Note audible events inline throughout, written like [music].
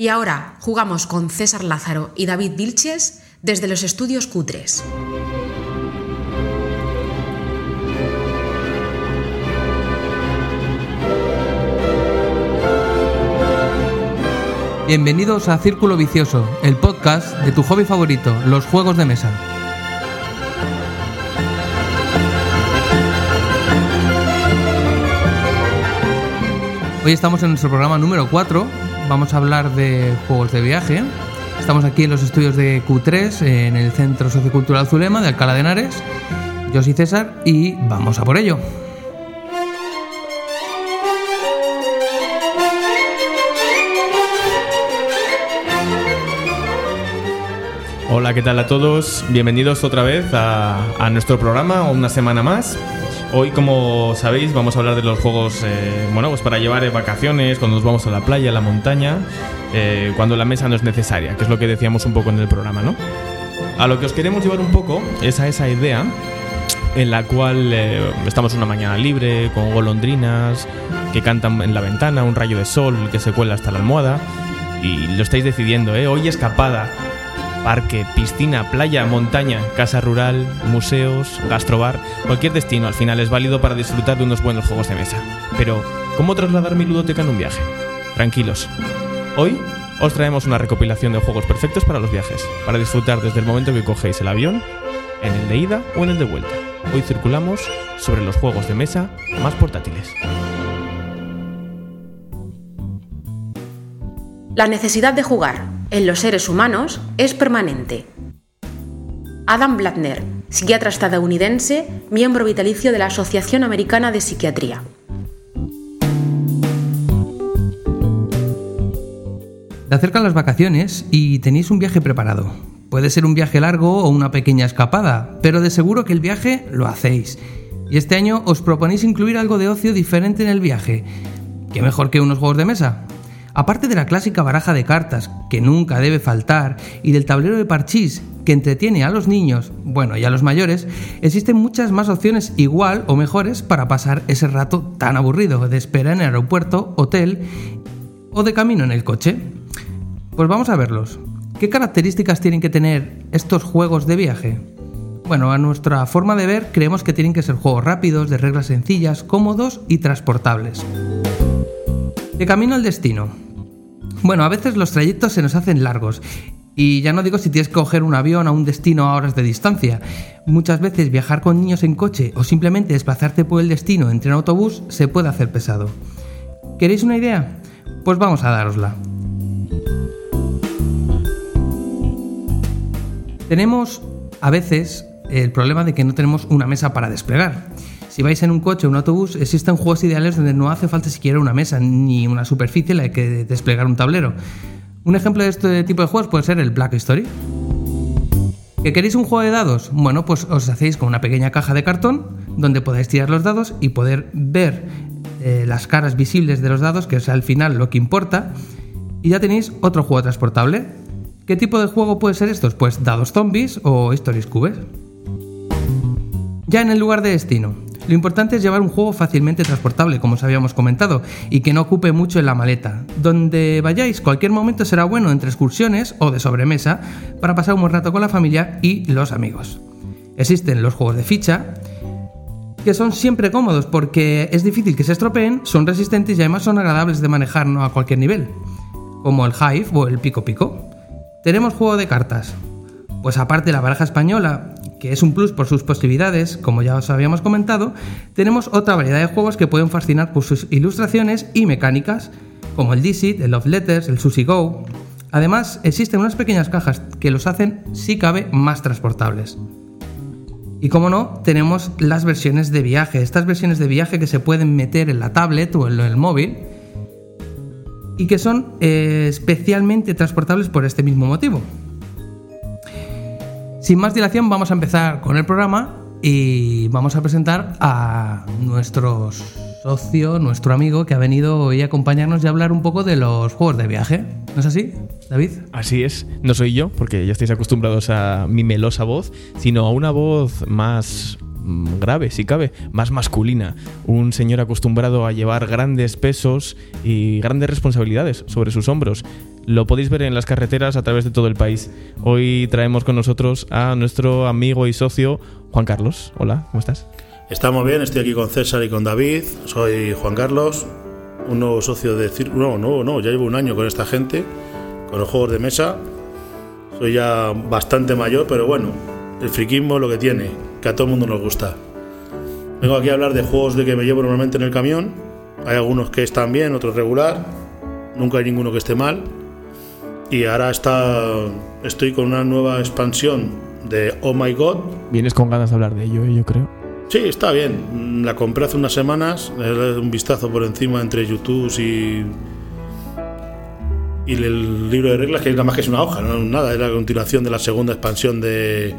Y ahora jugamos con César Lázaro y David Vilches desde los estudios Cutres. Bienvenidos a Círculo Vicioso, el podcast de tu hobby favorito, los juegos de mesa. Hoy estamos en nuestro programa número 4, vamos a hablar de juegos de viaje. Estamos aquí en los estudios de Q3, en el Centro Sociocultural Zulema de Alcalá de Henares. Yo soy César y vamos a por ello. Hola, ¿qué tal a todos? Bienvenidos otra vez a, nuestro programa, una semana más. Hoy, como sabéis, vamos a hablar de los juegos, eh, bueno, pues para llevar vacaciones, cuando nos vamos a la playa, a la montaña, eh, cuando la mesa no es necesaria, que es lo que decíamos un poco en el programa, ¿no? A lo que os queremos llevar un poco es a esa idea en la cual eh, estamos una mañana libre, con golondrinas que cantan en la ventana, un rayo de sol que se cuela hasta la almohada, y lo estáis decidiendo, ¿eh? Hoy escapada parque, piscina, playa, montaña, casa rural, museos, gastrobar, cualquier destino al final es válido para disfrutar de unos buenos juegos de mesa. Pero, ¿cómo trasladar mi ludoteca en un viaje? Tranquilos. Hoy os traemos una recopilación de juegos perfectos para los viajes, para disfrutar desde el momento que cogéis el avión, en el de ida o en el de vuelta. Hoy circulamos sobre los juegos de mesa más portátiles. La necesidad de jugar en los seres humanos es permanente. Adam Blattner, psiquiatra estadounidense, miembro vitalicio de la Asociación Americana de Psiquiatría. Te acercan las vacaciones y tenéis un viaje preparado. Puede ser un viaje largo o una pequeña escapada, pero de seguro que el viaje lo hacéis. Y este año os proponéis incluir algo de ocio diferente en el viaje. ¿Qué mejor que unos juegos de mesa? Aparte de la clásica baraja de cartas, que nunca debe faltar, y del tablero de parchís, que entretiene a los niños, bueno, y a los mayores, existen muchas más opciones igual o mejores para pasar ese rato tan aburrido de espera en el aeropuerto, hotel o de camino en el coche. Pues vamos a verlos. ¿Qué características tienen que tener estos juegos de viaje? Bueno, a nuestra forma de ver creemos que tienen que ser juegos rápidos, de reglas sencillas, cómodos y transportables. De camino al destino. Bueno, a veces los trayectos se nos hacen largos. Y ya no digo si tienes que coger un avión a un destino a horas de distancia. Muchas veces viajar con niños en coche o simplemente desplazarte por el destino en tren autobús se puede hacer pesado. ¿Queréis una idea? Pues vamos a darosla. Tenemos a veces el problema de que no tenemos una mesa para desplegar. Si vais en un coche o un autobús, existen juegos ideales donde no hace falta siquiera una mesa ni una superficie en la que desplegar un tablero. Un ejemplo de este tipo de juegos puede ser el Black Story. ¿Que queréis un juego de dados? Bueno, pues os hacéis con una pequeña caja de cartón donde podáis tirar los dados y poder ver eh, las caras visibles de los dados, que es al final lo que importa, y ya tenéis otro juego transportable. ¿Qué tipo de juego puede ser estos? Pues dados zombies o stories cubes. Ya en el lugar de destino, lo importante es llevar un juego fácilmente transportable, como os habíamos comentado, y que no ocupe mucho en la maleta. Donde vayáis, cualquier momento será bueno entre excursiones o de sobremesa para pasar un buen rato con la familia y los amigos. Existen los juegos de ficha, que son siempre cómodos porque es difícil que se estropeen, son resistentes y además son agradables de manejar ¿no? a cualquier nivel, como el Hive o el Pico Pico. Tenemos juego de cartas. Pues aparte la baraja española que es un plus por sus posibilidades, como ya os habíamos comentado, tenemos otra variedad de juegos que pueden fascinar por sus ilustraciones y mecánicas, como el Dixit, el Love Letters, el Sushi Go. Además, existen unas pequeñas cajas que los hacen, si cabe, más transportables. Y como no, tenemos las versiones de viaje, estas versiones de viaje que se pueden meter en la tablet o en el móvil y que son eh, especialmente transportables por este mismo motivo. Sin más dilación, vamos a empezar con el programa y vamos a presentar a nuestro socio, nuestro amigo, que ha venido hoy a acompañarnos y a hablar un poco de los juegos de viaje. ¿No es así, David? Así es. No soy yo, porque ya estáis acostumbrados a mi melosa voz, sino a una voz más mm, grave, si cabe, más masculina. Un señor acostumbrado a llevar grandes pesos y grandes responsabilidades sobre sus hombros lo podéis ver en las carreteras a través de todo el país. Hoy traemos con nosotros a nuestro amigo y socio Juan Carlos. Hola, ¿cómo estás? Estamos bien, estoy aquí con César y con David. Soy Juan Carlos, un nuevo socio de Círculo. No, no, no, ya llevo un año con esta gente, con los juegos de mesa. Soy ya bastante mayor, pero bueno, el friquismo lo que tiene, que a todo el mundo nos gusta. Vengo aquí a hablar de juegos de que me llevo normalmente en el camión. Hay algunos que están bien, otros regular. Nunca hay ninguno que esté mal. Y ahora está, estoy con una nueva expansión de Oh My God. Vienes con ganas de hablar de ello, ¿eh? yo creo. Sí, está bien. La compré hace unas semanas. Un vistazo por encima entre YouTube y. Y el libro de reglas, que nada más que es una hoja, no nada, es la continuación de la segunda expansión de.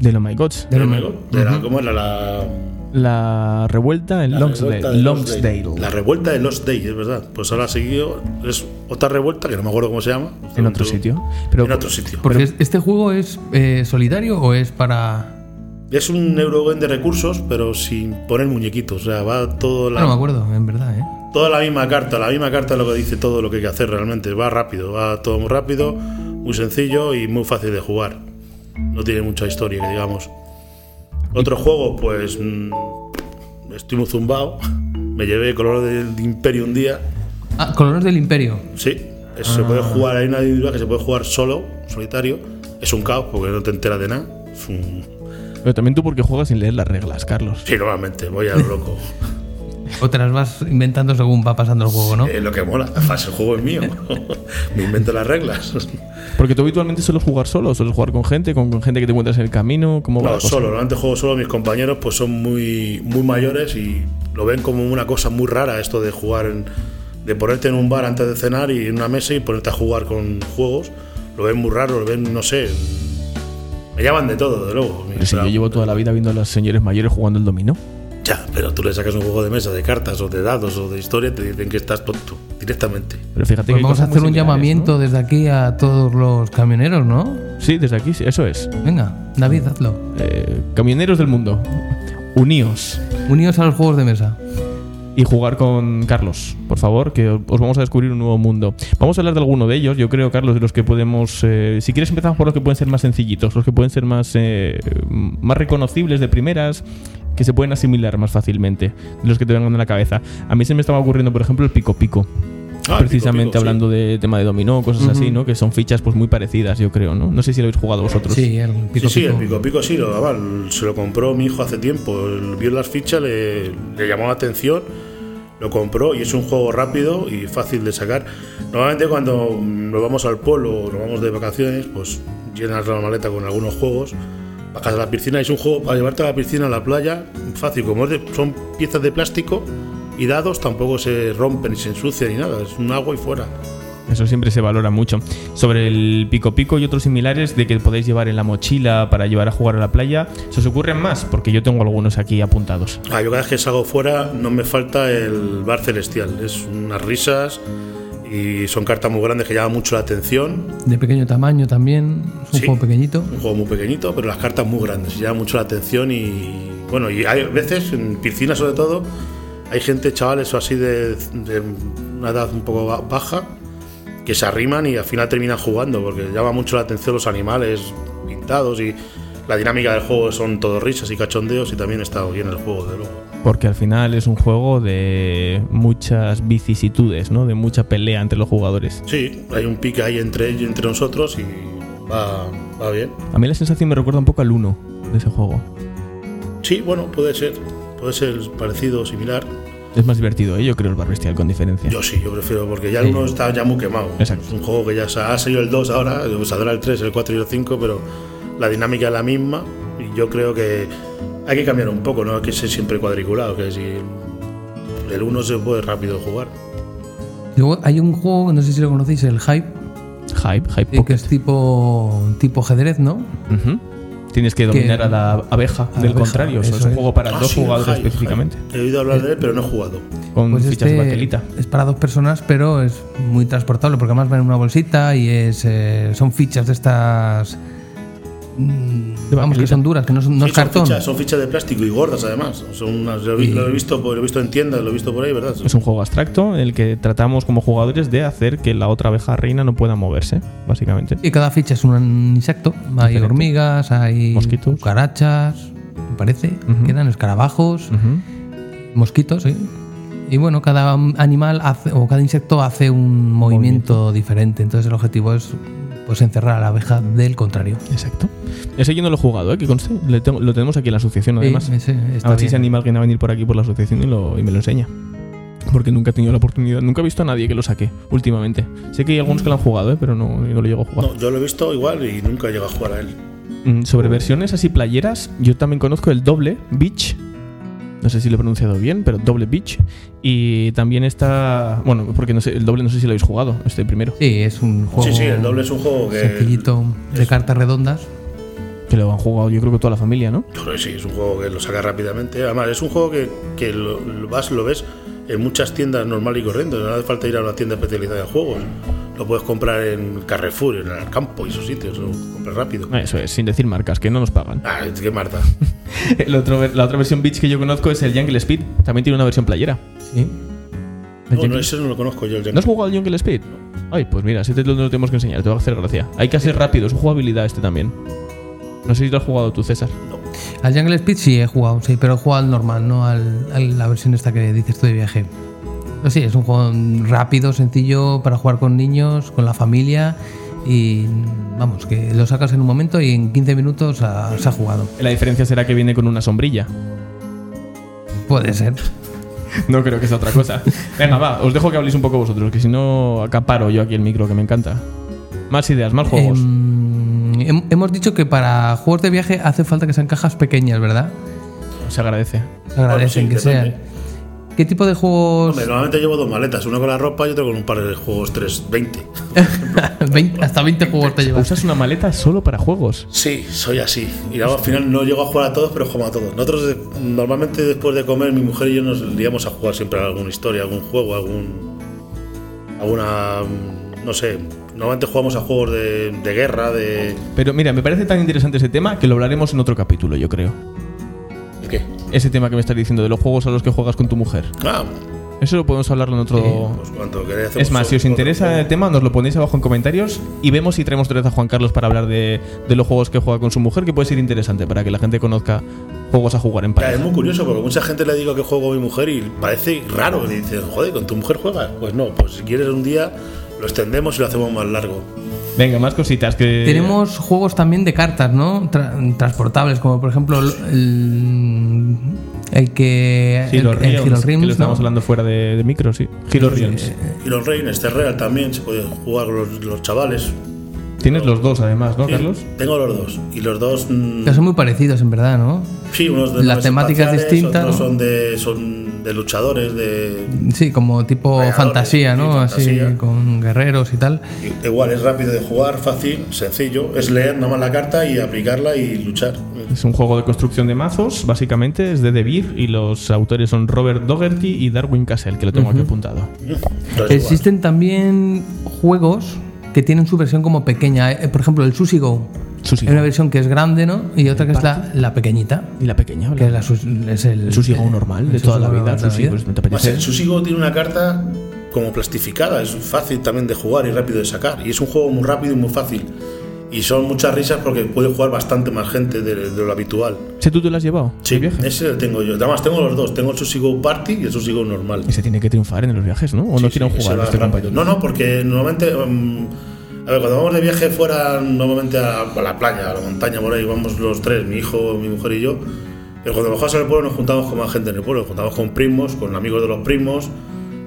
De Oh My Gods. de, de la- ¿Cómo era la.? La revuelta en la Longsdale. revuelta Longsdale. La revuelta de Lost Day, es verdad. Pues ahora ha seguido. Es otra revuelta, que no me acuerdo cómo se llama. En otro sitio. Pero En otro sitio. Porque es- este juego es eh, solitario o es para. Es un Eurogame de recursos, pero sin poner muñequitos. O sea, va todo la, No me acuerdo, en verdad, ¿eh? toda la misma carta. La misma carta es lo que dice todo lo que hay que hacer realmente. Va rápido, va todo muy rápido, muy sencillo y muy fácil de jugar. No tiene mucha historia, digamos. Otro juego, pues. mm, estoy muy zumbado. Me llevé Color del Imperio un día. Ah, Colores del Imperio. Sí, eso se puede jugar. Hay una individual que se puede jugar solo, solitario. Es un caos porque no te enteras de nada. Es un. Pero también tú porque juegas sin leer las reglas, Carlos. Sí, normalmente, voy a lo loco. [laughs] O te las vas inventando según va pasando el juego, ¿no? Es lo que mola. El juego es mío. [laughs] Me invento las reglas. Porque tú habitualmente sueles jugar solo, sueles jugar con gente, con, con gente que te encuentras en el camino. ¿Cómo No, solo. Normalmente juego solo. Mis compañeros pues son muy, muy mayores y lo ven como una cosa muy rara esto de jugar, en- de ponerte en un bar antes de cenar y en una mesa y ponerte a jugar con juegos. Lo ven muy raro, lo ven, no sé. Me llaman de todo, de luego. Pero si yo llevo toda la vida viendo a los señores mayores jugando el dominó. Ya, pero tú le sacas un juego de mesa, de cartas o de dados o de historia, te dicen que estás tonto directamente. Pero fíjate Pues que vamos a hacer un llamamiento desde aquí a todos los camioneros, ¿no? ¿no? Sí, desde aquí, sí, eso es. Venga, David, hazlo. Eh, camioneros del mundo, uníos Unidos a los juegos de mesa. y jugar con Carlos, por favor, que os vamos a descubrir un nuevo mundo. Vamos a hablar de alguno de ellos, yo creo, Carlos, de los que podemos... eh, si quieres empezamos por los que pueden ser más sencillitos, los que pueden ser más, eh, más reconocibles de primeras, que se pueden asimilar más fácilmente, de los que te vengan a la cabeza. A mí se me estaba ocurriendo, por ejemplo, el Pico Pico. Ah, precisamente Pico Pico, hablando de tema de dominó, cosas así, ¿no? Que son fichas pues muy parecidas, yo creo, ¿no? No sé si lo habéis jugado vosotros. Sí, el pico sí, sí, pico. el pico pico sí, lo, además, se lo compró mi hijo hace tiempo. Vio las fichas, le, le llamó la atención, lo compró y es un juego rápido y fácil de sacar. Normalmente cuando nos vamos al pueblo o nos vamos de vacaciones, pues llenas la maleta con algunos juegos, bajas a la piscina y es un juego para llevarte a la piscina, a la playa, fácil. Como es de- son piezas de plástico y dados, tampoco se rompen ni se ensucian ni nada, es un agua y fuera. Eso siempre se valora mucho. Sobre el pico pico y otros similares de que podéis llevar en la mochila para llevar a jugar a la playa, ¿se os ocurren más? Porque yo tengo algunos aquí apuntados. Ah, yo cada vez que salgo fuera no me falta el bar celestial. Es unas risas y son cartas muy grandes que llaman mucho la atención. De pequeño tamaño también. Es un Sí. juego pequeñito. Un juego muy pequeñito, pero las cartas muy grandes. Llaman mucho la atención y bueno, y hay veces en piscinas sobre todo hay gente, chavales o así de, de una edad un poco ba- baja que se arriman y al final terminan jugando porque llama mucho la atención los animales pintados y la dinámica del juego son todo risas y cachondeos y también está bien el juego de luego. Porque al final es un juego de muchas vicisitudes, ¿no? De mucha pelea entre los jugadores. Sí, hay un pique ahí entre ellos, entre nosotros y va, va bien. A mí la sensación me recuerda un poco al 1 de ese juego. Sí, bueno, puede ser, puede ser parecido o similar. Es más divertido, ¿eh? yo creo, el Bar Bestial con diferencia. Yo sí, yo prefiero, porque ya el Sí. uno está ya muy quemado. Exacto. Es un juego que ya sa- ha salido el 2 ahora, saldrá el 3, el 4 y el 5, pero la dinámica es la misma y yo creo que hay que cambiar un poco, no hay que ser siempre cuadriculado, que si el 1 se puede rápido jugar. Luego hay un juego, no sé si lo conocéis, el Hype, Hype, Hype eh, que Pocket. es tipo, tipo ajedrez, ¿no? Ujú. Tienes que dominar a la abeja, A la del abeja, contrario. es un juego para Ah, dos sí, jugadores específicamente. He oído hablar de él, pero no he jugado. Con Pues fichas de este batelita. es para dos personas, pero es muy transportable porque además va en una bolsita y es, eh, son fichas de estas vamos, que son duras, que no, son, no Sí, es son, cartón. fichas, son fichas de plástico y gordas además. Son unas- lo, he vi- lo he visto, lo he visto en tiendas, lo he visto por ahí, ¿verdad? Es un juego abstracto en el que tratamos como jugadores de hacer que la otra abeja reina no pueda moverse, básicamente. Y cada ficha es un insecto. Hay Diferente. hormigas, hay Mosquitos. cucarachas, me parece, Ujú. que eran escarabajos, mosquitos, sí. Y bueno, cada animal hace, o cada insecto hace un movimiento, diferente. Entonces el objetivo es pues encerrar a la abeja del contrario. Exacto. Ese yo no lo he jugado, ¿eh? que conste. Le tengo- lo tenemos aquí en la asociación, además. Sí, ese está a ver si bien. se anima alguien a venir por aquí por la asociación y, lo- y me lo enseña. Porque nunca he tenido la oportunidad, nunca he visto a nadie que lo saque últimamente. Sé que hay algunos que lo han jugado, ¿eh? pero no, no lo llego a jugar. No, yo lo he visto igual y nunca he llegado a jugar a él. Mm, Sobre versiones así playeras, yo también conozco el doble Beach. No sé si lo he pronunciado bien, pero doble Beach. Y también está. Bueno, porque no sé, el doble no sé si lo habéis jugado, este primero. Sí, es un juego Sí, sí, el doble es un juego que. sencillito de cartas redondas. Que lo han jugado yo creo que toda la familia, ¿no? Yo creo que sí, es un juego que lo saca rápidamente. Además, es un juego que, que lo, lo vas, lo ves en muchas tiendas normal y corriente. No hace falta ir a una tienda especializada de juegos. Lo puedes comprar en Carrefour, en el campo y esos sitios. Lo compras rápido. Eso es, sin decir marcas, que no nos pagan. Ah, es que Marta. [laughs] El otro, la otra versión Beach que yo conozco es el Jungle Speed. También tiene una versión playera. Sí. No, no, ese no lo conozco yo. El ¿No has jugado al Jungle Speed? Ay, pues mira, ese te lo lo tenemos que enseñar, te va a hacer gracia. Hay que ser rápido, es jugabilidad este también. No sé si lo has jugado tú, César. Al Jungle Speed sí he jugado, sí, pero he jugado al normal, no al, a la versión esta que dices tú de viaje. Sí, es un juego rápido, sencillo para jugar con niños, con la familia y vamos, que lo sacas en un momento y en 15 minutos ha- se ha jugado. La diferencia será que viene con una sombrilla. Puede ser. No creo que sea otra cosa. [laughs] Venga, va, os dejo que habléis un poco vosotros, que si no acaparo yo aquí el micro, que me encanta. Más ideas, más juegos. Em, hem- hemos dicho que para juegos de viaje hace falta que sean cajas pequeñas, ¿verdad? Se agradece. Se agradecen Bueno, que sí, sean. ¿Qué tipo de juegos? Hombre, normalmente llevo dos maletas, una con la ropa y otra con un par de juegos 3, 20. 20 hasta 20 juegos te llevas. Usas una maleta solo para juegos. Sí, soy así. Y luego, al final no llego a jugar a todos, pero juego a todos. Nosotros eh, normalmente después de comer, mi mujer y yo nos iríamos a jugar siempre a alguna historia, algún juego, algún. alguna. mm, no sé. Normalmente jugamos a juegos de, de guerra, de. Pero mira, me parece tan interesante ese tema que lo hablaremos en otro capítulo, yo creo. ¿De ¿Qué? Ese tema que me estás diciendo de los juegos a los que juegas con tu mujer. Ah, Eso lo podemos hablarlo en otro. pues cuando queráis hacemos Es más, si os interesa el tema, nos lo ponéis abajo en comentarios y vemos si traemos otra vez a Juan Carlos para hablar de, de los juegos que juega con su mujer, que puede ser interesante para que la gente conozca juegos a jugar en Ya, es pareja. muy curioso porque mucha gente le digo que juego a mi mujer y parece raro. Le dices, joder, ¿con tu mujer juegas? Pues no, pues si quieres un día lo extendemos y lo hacemos más largo. Venga, más cositas que. Tenemos juegos también de cartas, ¿no? Tra- transportables, como por ejemplo el, el, que. Hero el- Realms, que Realms, lo estábamos ¿no? hablando fuera de, de micro, sí. Hero Realms. Hero Reign, este Real también se puede jugar con los, los chavales. Tienes los dos además, ¿no, Sí, Carlos? Tengo los dos. Y los dos. mm, Que son muy parecidos, en verdad, ¿no? sí, unos de las temáticas distintas, Otros ¿no? son de, son de luchadores, de. Sí, como tipo fantasía, ¿no? sí, Así, con guerreros y tal. Igual es rápido de jugar, fácil, sencillo. Es leer nada más la carta y aplicarla y luchar. Es un juego de construcción de mazos, básicamente, es de De Beer y los autores son Robert Dougherty y Darwin Castle, que lo tengo aquí apuntado. Entonces, Existen también juegos que tienen su versión como pequeña. eh, Por ejemplo, el Sushi Go. Hay una versión que es grande, ¿no? Y otra que es la, la pequeñita. Y la pequeña, Que es, la es el, el sushi go normal, de toda la vida. pues, el Susigo tiene una carta como plastificada, es fácil también de jugar y rápido de sacar. Y es un juego muy rápido y muy fácil. Y son muchas risas porque puede jugar bastante más gente de, de lo habitual. ¿Ese tú te lo has llevado? Sí, ese lo tengo yo. Además, tengo los dos: tengo el Susigo Party y el Susigo normal. Ese tiene que triunfar en los viajes, ¿no? ¿O Sí, no sí, quieren ese jugar este compañero? No, no, porque normalmente. mm, a ver, cuando vamos de viaje fuera, normalmente a, a la playa, a la montaña, por ahí, vamos los tres, mi hijo, mi mujer y yo. Pero cuando bajamos al pueblo nos juntamos con más gente en el pueblo, nos juntamos con primos, con amigos de los primos,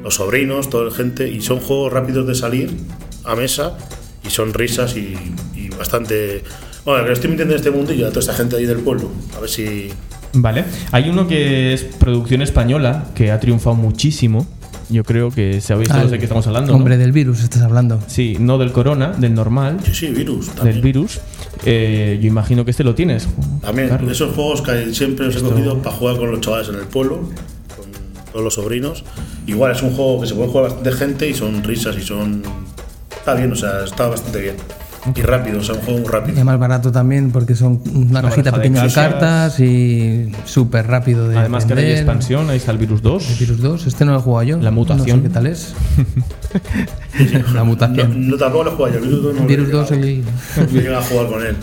los sobrinos, toda la gente, y son juegos rápidos de salir a mesa y son risas y, y bastante. Bueno, que estoy metiendo en este mundillo a toda esta gente ahí del pueblo, a ver si. Vale. Hay uno que es producción española, que ha triunfado muchísimo. Yo creo que sabéis todos de qué estamos hablando, ¿no? Hombre, del virus estás hablando. Sí, no del corona, del normal, Sí, sí, virus. del virus. Eh, yo imagino que este lo tienes. También, Carlos. esos juegos que siempre os he cogido para jugar con los chavales en el pueblo, con todos los sobrinos. Igual es un juego que se puede jugar bastante gente y son risas y son. Está bien, o sea, está bastante bien. Y rápido, o sea, un juego muy Y rápido. más barato también porque son una No, cajita de pequeña de cajas. cartas y súper rápido de Además que ahora hay aprender. expansión, ahí está el Virus 2. Virus 2, este no lo he jugado yo. La mutación. No sé qué tal es. [laughs] La No, mutación. no, tampoco lo he jugado yo, el Virus 2 no lo he Virus 2 llegado. y- No llegué a jugar con él.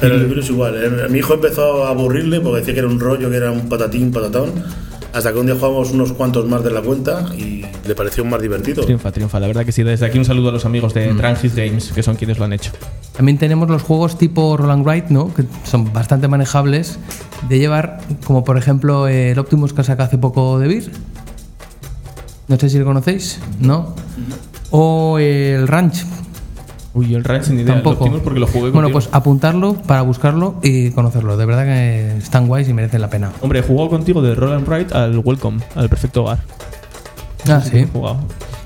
Pero el virus igual. eh, Mi hijo empezó a aburrirle porque decía que era un rollo, que era un patatín, patatón. Hasta que un día jugamos unos cuantos más de la cuenta y le pareció más divertido. Triunfa, triunfa. La verdad que sí. Desde aquí un saludo a los amigos Mm. de Trangis Games, que son quienes lo han hecho. También tenemos los juegos tipo Roland Wright, ¿no? Que son bastante manejables de llevar, como por ejemplo el Optimus que saca hace poco de Beer. No sé si lo conocéis, ¿no? O el Ranch, Uy, el Ranch ni idea. Tampoco. Porque lo jugué bueno, contigo. pues apuntarlo para buscarlo y conocerlo. De verdad que están guays y merecen la pena. Hombre, he jugado contigo de Roland Wright al Welcome, al Perfecto Hogar. Ah, sí. jugado.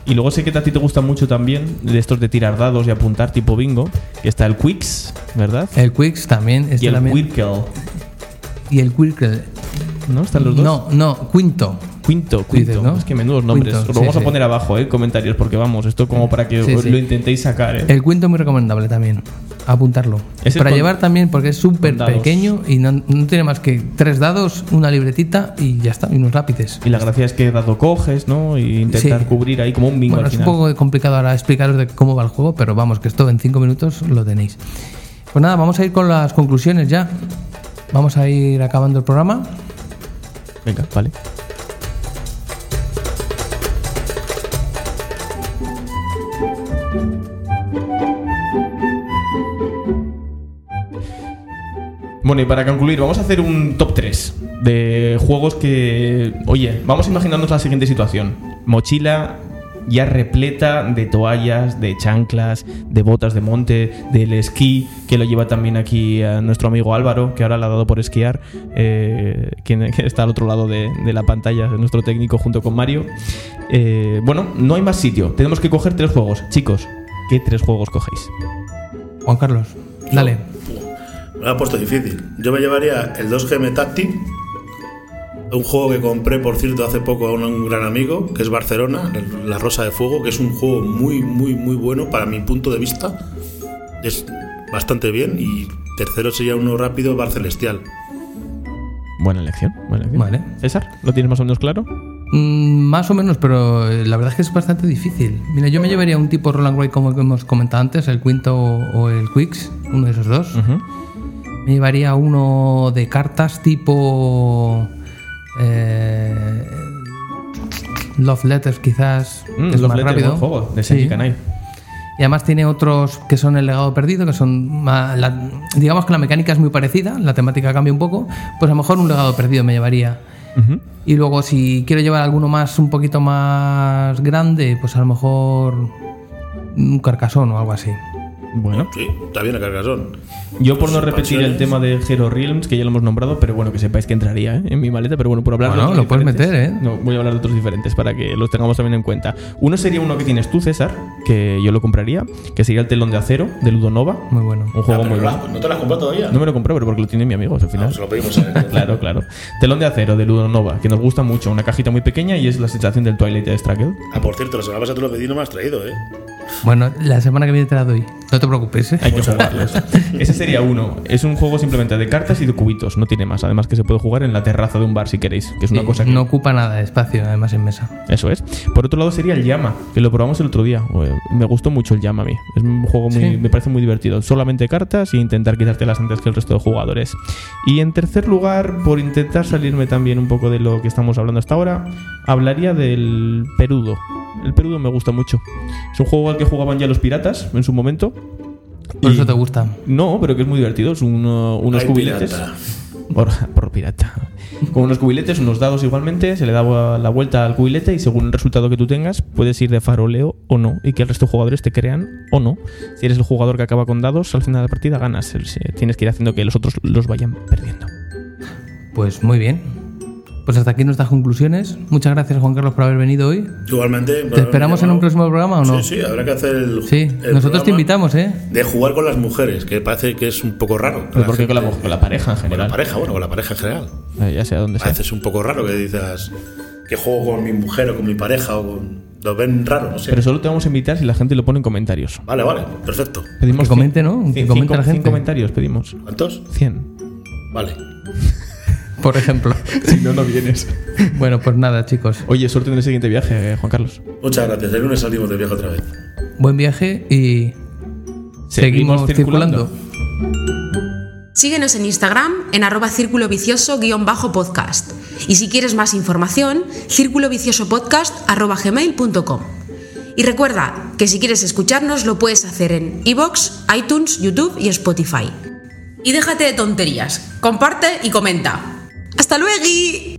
Y luego sé que a ti te gusta mucho también de estos de tirar dados y apuntar tipo bingo, que está el Quicks, ¿verdad? El Quicks también. Este y el también. Wirkel, y el Quirkle. ¿no? ¿Están los dos? No, no, Quinto. Quinto, quinto. Dices, ¿no? Es que menudos nombres. Quinto, Os lo sí, vamos a poner abajo, ¿eh? Comentarios, porque vamos, esto como para que Sí, lo intentéis sacar, ¿eh? El Quinto muy recomendable también. Apuntarlo. Ese Para llevar también porque es súper pequeño y no, no tiene más que tres dados, una libretita y ya está, y unos lápices. Y la gracia es que dado coges, ¿no? Y intentar cubrir ahí como un bingo Bueno, al es un poco complicado ahora explicaros de cómo va el juego, pero vamos, que esto en cinco minutos lo tenéis. Pues nada, vamos a ir con las conclusiones ya. Vamos a ir acabando el programa. Venga, vale. Bueno, y para concluir, vamos a hacer un top 3 de juegos que. Oye, vamos a imaginarnos la siguiente situación: mochila ya repleta de toallas, de chanclas, de botas de monte, del esquí, que lo lleva también aquí a nuestro amigo Álvaro, que ahora le ha dado por esquiar, eh, quien [laughs] está al otro lado de, de la pantalla, de nuestro técnico junto con Mario. Eh, bueno, no hay más sitio, tenemos que coger tres juegos. Chicos, ¿qué tres juegos cogéis? Juan Carlos, dale. Me lo ha puesto difícil. Yo me llevaría el 2GM Tactic, un juego que compré, por cierto, hace poco a un, un gran amigo, que es Barcelona, La Rosa de Fuego, que es un juego muy, muy, muy bueno para mi punto de vista. Es bastante bien. Y tercero sería uno rápido, Bar Celestial. Buena elección. Buena elección. Vale. César, ¿lo tienes más o menos claro? Mm, más o menos, pero eh, la verdad es que es bastante difícil. Mira, yo me llevaría un tipo Roland Wright como hemos comentado antes, el Quinto o, o el Quicks, uno de esos dos. Ujú. Me llevaría uno de cartas tipo. eh, Love Letters, quizás. Mm, es Love más Letter, rápido. buen juego, de Sí. Y además tiene otros que son el legado perdido, que son. la- digamos que la mecánica es muy parecida, la temática cambia un poco. Pues a lo mejor un legado perdido me llevaría. Y luego, si quiero llevar alguno más, un poquito más grande, pues a lo mejor un carcasón o algo así. Bueno, Sí, está bien el cargasón. yo por no repetir el tema de Hero Realms, que ya lo hemos nombrado, pero bueno, que sepáis que entraría ¿eh? en mi maleta, pero bueno, por hablar de Bueno, otros lo puedes meter, ¿eh? No, voy a hablar de otros diferentes para que los tengamos también en cuenta. Uno sería uno que tienes tú, César, que yo lo compraría, que sería el telón de acero de Ludonova. Muy bueno. Un juego Ah, muy bueno. ¿No te lo has comprado todavía? No me lo compré, pero porque lo tiene mi amigo, al final. Ah, se lo pedimos a él. [laughs] Claro, claro. Telón de acero de Ludonova, que nos gusta mucho, una cajita muy pequeña y es la sensación del Twilight Struggle. Ah, por cierto, la semana pasada te lo pedí y no me has traído, ¿eh? Bueno, la semana que viene te la doy. No te preocupes, ¿eh? Hay que jugarlos. Ese sería uno. Es un juego simplemente de cartas y de cubitos, no tiene más. Además que se puede jugar en la terraza de un bar si queréis, que es una Sí, cosa que... No ocupa nada de espacio, además, en mesa. Eso es. Por otro lado sería el Llama, que lo probamos el otro día. Me gustó mucho el Llama a mí. Es un juego muy... Sí. Me parece muy divertido. Solamente cartas e intentar quitártelas antes que el resto de jugadores. Y en tercer lugar, por intentar salirme también un poco de lo que estamos hablando hasta ahora, hablaría del Perudo. El Perudo me gusta mucho. Es un juego al que jugaban ya los piratas en su momento. Por Y- eso te gusta. no, pero que es muy divertido. Es uno- unos Ay, cubiletes. pirata. Por, por pirata. Con unos cubiletes, unos dados igualmente, se le da la vuelta al cubilete y según el resultado que tú tengas, puedes ir de faroleo o no, y que el resto de jugadores te crean o no. Si eres el jugador que acaba con dados, al final de la partida ganas. Tienes que ir haciendo que los otros los vayan perdiendo. Pues muy bien. Pues hasta aquí nuestras conclusiones. Muchas gracias, Juan Carlos, por haber venido hoy. Igualmente. ¿Te esperamos en un próximo programa o no? Sí, sí, habrá que hacer el. Sí, el nosotros te invitamos, ¿eh? De jugar con las mujeres, que parece que es un poco raro. Pero porque con la, con la pareja en Con la general. pareja, bueno, con la pareja en general. Eh, ya sea donde A sea. veces es un poco raro que dices que juego con mi mujer o con mi pareja o con. Lo ven raro, no sé. Pero solo te vamos a invitar si la gente lo pone en comentarios. Vale, vale, perfecto. Pedimos Que comente, ¿no? Que cien- comente cinco- la gente. cien comentarios pedimos. ¿Cuántos? 100. Vale. [laughs] Por ejemplo. [laughs] Si no, no vienes. bueno, pues nada, chicos. Oye, suerte en el siguiente viaje, eh, Juan Carlos. Muchas gracias. El lunes salimos de viaje otra vez. Buen viaje y seguimos, circulando. Síguenos en Instagram en arroba círculo vicioso-podcast. Y si quieres más información, círculo vicioso podcast arroba gmail.com. Y recuerda que si quieres escucharnos lo puedes hacer en iVoox, iTunes, YouTube y Spotify. Y déjate de tonterías, comparte y comenta. ¡Hasta luego!